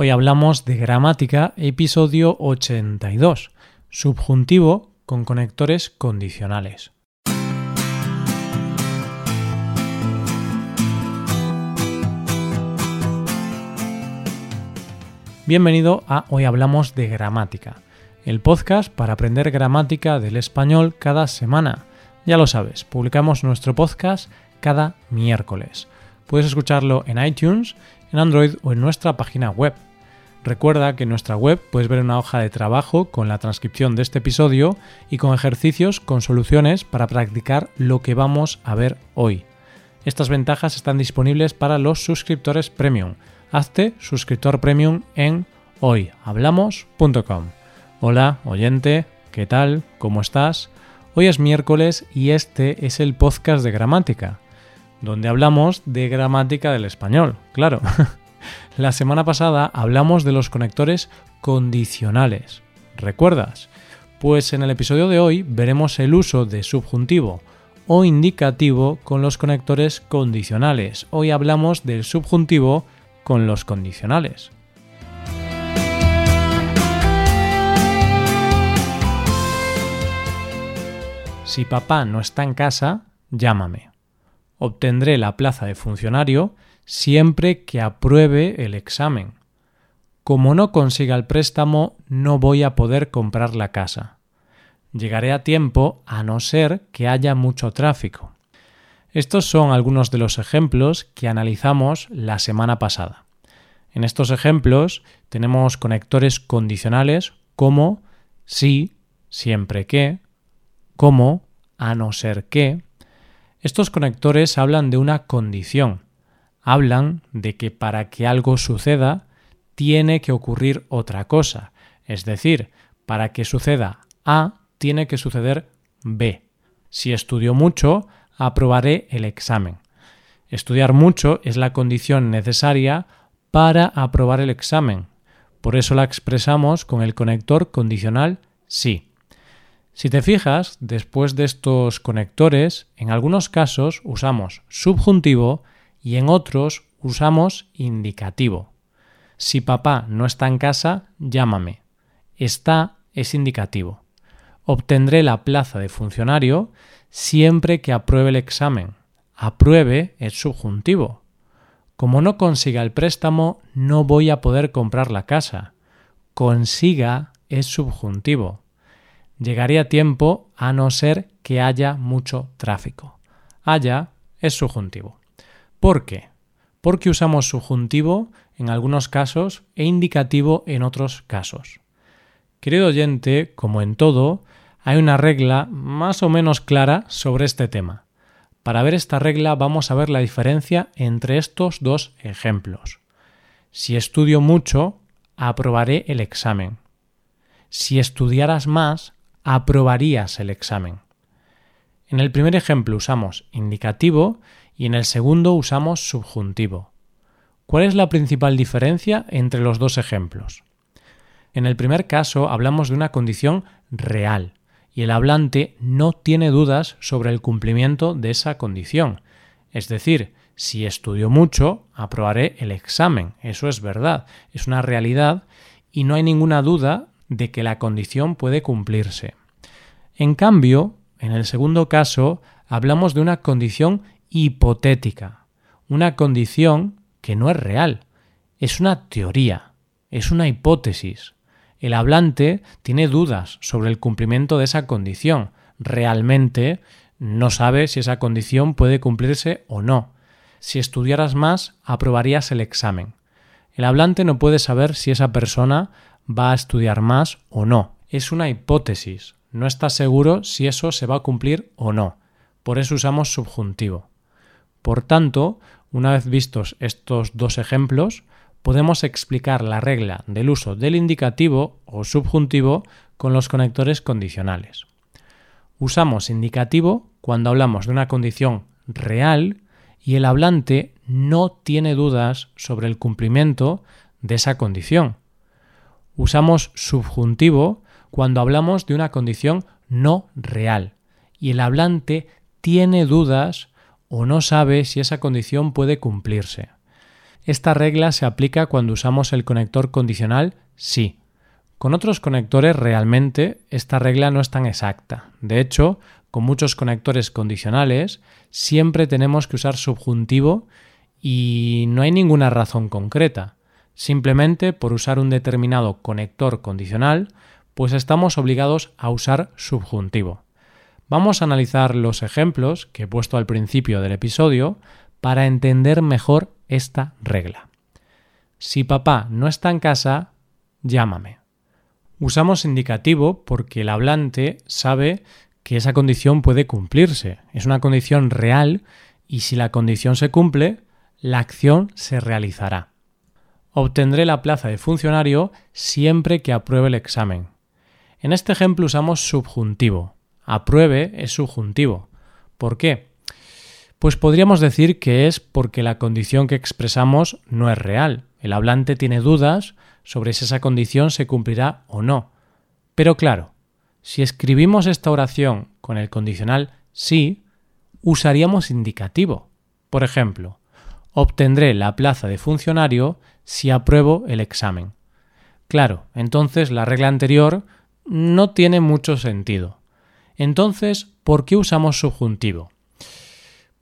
Hoy hablamos de gramática, episodio 82, subjuntivo con conectores condicionales. Bienvenido a Hoy Hablamos de Gramática, el podcast para aprender gramática del español cada semana. Ya lo sabes, publicamos nuestro podcast cada miércoles. Puedes escucharlo en iTunes, en Android o en nuestra página web. Recuerda que en nuestra web puedes ver una hoja de trabajo con la transcripción de este episodio y con ejercicios con soluciones para practicar lo que vamos a ver hoy. Estas ventajas están disponibles para los suscriptores premium hazte suscriptor premium en hoyhablamos.com. Hola, oyente, ¿qué tal? ¿Cómo estás? Hoy es miércoles y este es el podcast de gramática, donde hablamos de gramática del español, claro. La semana pasada hablamos de los conectores condicionales. ¿Recuerdas? Pues en el episodio de hoy veremos el uso de subjuntivo o indicativo con los conectores condicionales. Hoy hablamos del subjuntivo con los condicionales. Si papá no está en casa, llámame. Obtendré la plaza de funcionario siempre que apruebe el examen. Como no consiga el préstamo, no voy a poder comprar la casa. Llegaré a tiempo a no ser que haya mucho tráfico. Estos son algunos de los ejemplos que analizamos la semana pasada. En estos ejemplos tenemos conectores condicionales como si, siempre que, como, a no ser que. Estos conectores hablan de una condición, hablan de que para que algo suceda tiene que ocurrir otra cosa, es decir, para que suceda A tiene que suceder B. Si estudio mucho, aprobaré el examen. Estudiar mucho es la condición necesaria para aprobar el examen. Por eso la expresamos con el conector condicional sí. Si te fijas, después de estos conectores, en algunos casos usamos subjuntivo y en otros usamos indicativo. Si papá no está en casa, llámame. Está es indicativo. Obtendré la plaza de funcionario siempre que apruebe el examen. Apruebe es subjuntivo. Como no consiga el préstamo, no voy a poder comprar la casa. Consiga es subjuntivo. Llegaré a tiempo a no ser que haya mucho tráfico. Haya es subjuntivo. ¿Por qué? Porque usamos subjuntivo en algunos casos e indicativo en otros casos. Querido oyente, como en todo, hay una regla más o menos clara sobre este tema. Para ver esta regla vamos a ver la diferencia entre estos dos ejemplos. Si estudio mucho, aprobaré el examen. Si estudiaras más, aprobarías el examen. En el primer ejemplo usamos indicativo y en el segundo usamos subjuntivo. ¿Cuál es la principal diferencia entre los dos ejemplos? En el primer caso hablamos de una condición real y el hablante no tiene dudas sobre el cumplimiento de esa condición. Es decir, si estudio mucho, aprobaré el examen. Eso es verdad, es una realidad y no hay ninguna duda de que la condición puede cumplirse. En cambio, en el segundo caso, hablamos de una condición hipotética, una condición que no es real, es una teoría, es una hipótesis. El hablante tiene dudas sobre el cumplimiento de esa condición. Realmente no sabe si esa condición puede cumplirse o no. Si estudiaras más, aprobarías el examen. El hablante no puede saber si esa persona va a estudiar más o no. Es una hipótesis. No está seguro si eso se va a cumplir o no. Por eso usamos subjuntivo. Por tanto, una vez vistos estos dos ejemplos, podemos explicar la regla del uso del indicativo o subjuntivo con los conectores condicionales. Usamos indicativo cuando hablamos de una condición real y el hablante no tiene dudas sobre el cumplimiento de esa condición. Usamos subjuntivo cuando hablamos de una condición no real y el hablante tiene dudas o no sabe si esa condición puede cumplirse. esta regla se aplica cuando usamos el conector condicional sí. Con otros conectores realmente esta regla no es tan exacta. De hecho, con muchos conectores condicionales siempre tenemos que usar subjuntivo y no hay ninguna razón concreta. Simplemente por usar un determinado conector condicional, pues estamos obligados a usar subjuntivo. Vamos a analizar los ejemplos que he puesto al principio del episodio para entender mejor esta regla. Si papá no está en casa, llámame. Usamos indicativo porque el hablante sabe que esa condición puede cumplirse. Es una condición real y si la condición se cumple, la acción se realizará. Obtendré la plaza de funcionario siempre que apruebe el examen. En este ejemplo usamos subjuntivo. Apruebe es subjuntivo. ¿Por qué? Pues podríamos decir que es porque la condición que expresamos no es real. El hablante tiene dudas sobre si esa condición se cumplirá o no. Pero claro, si escribimos esta oración con el condicional sí, usaríamos indicativo. Por ejemplo, obtendré la plaza de funcionario si apruebo el examen. Claro, entonces la regla anterior no tiene mucho sentido. Entonces, ¿por qué usamos subjuntivo?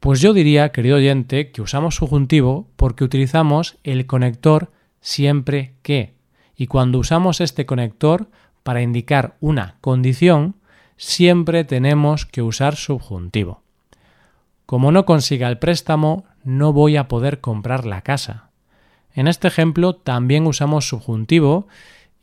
Pues yo diría, querido oyente, que usamos subjuntivo porque utilizamos el conector siempre que. Y cuando usamos este conector para indicar una condición, siempre tenemos que usar subjuntivo. Como no consiga el préstamo, no voy a poder comprar la casa. En este ejemplo también usamos subjuntivo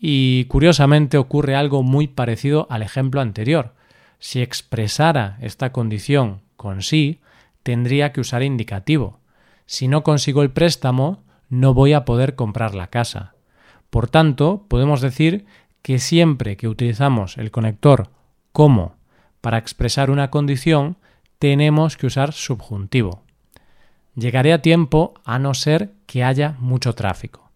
y curiosamente ocurre algo muy parecido al ejemplo anterior. Si expresara esta condición con sí, tendría que usar indicativo. Si no consigo el préstamo, no voy a poder comprar la casa. Por tanto, podemos decir que siempre que utilizamos el conector como para expresar una condición, tenemos que usar subjuntivo. Llegaré a tiempo a no ser que haya mucho tráfico.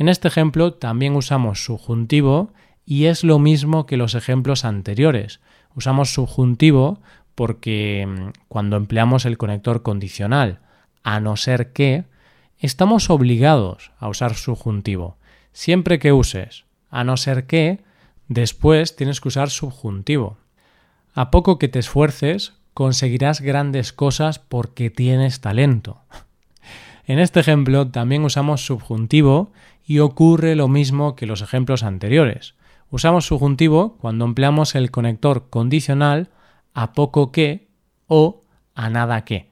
En este ejemplo también usamos subjuntivo y es lo mismo que los ejemplos anteriores. Usamos subjuntivo porque mm, cuando empleamos el conector condicional a no ser que, estamos obligados a usar subjuntivo. Siempre que uses a no ser que, después tienes que usar subjuntivo. A poco que te esfuerces, conseguirás grandes cosas porque tienes talento. En este ejemplo también usamos subjuntivo y ocurre lo mismo que los ejemplos anteriores. Usamos subjuntivo cuando empleamos el conector condicional a poco que o a nada que.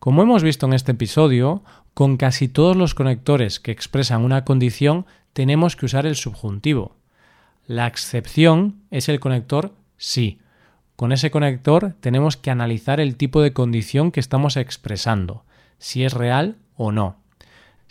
Como hemos visto en este episodio, con casi todos los conectores que expresan una condición tenemos que usar el subjuntivo. La excepción es el conector sí. Con ese conector tenemos que analizar el tipo de condición que estamos expresando, si es real o no.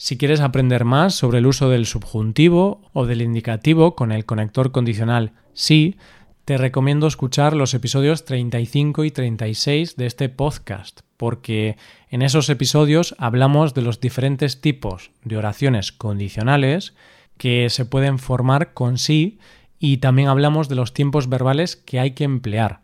Si quieres aprender más sobre el uso del subjuntivo o del indicativo con el conector condicional sí, te recomiendo escuchar los episodios 35 y 36 de este podcast, porque en esos episodios hablamos de los diferentes tipos de oraciones condicionales que se pueden formar con sí y también hablamos de los tiempos verbales que hay que emplear.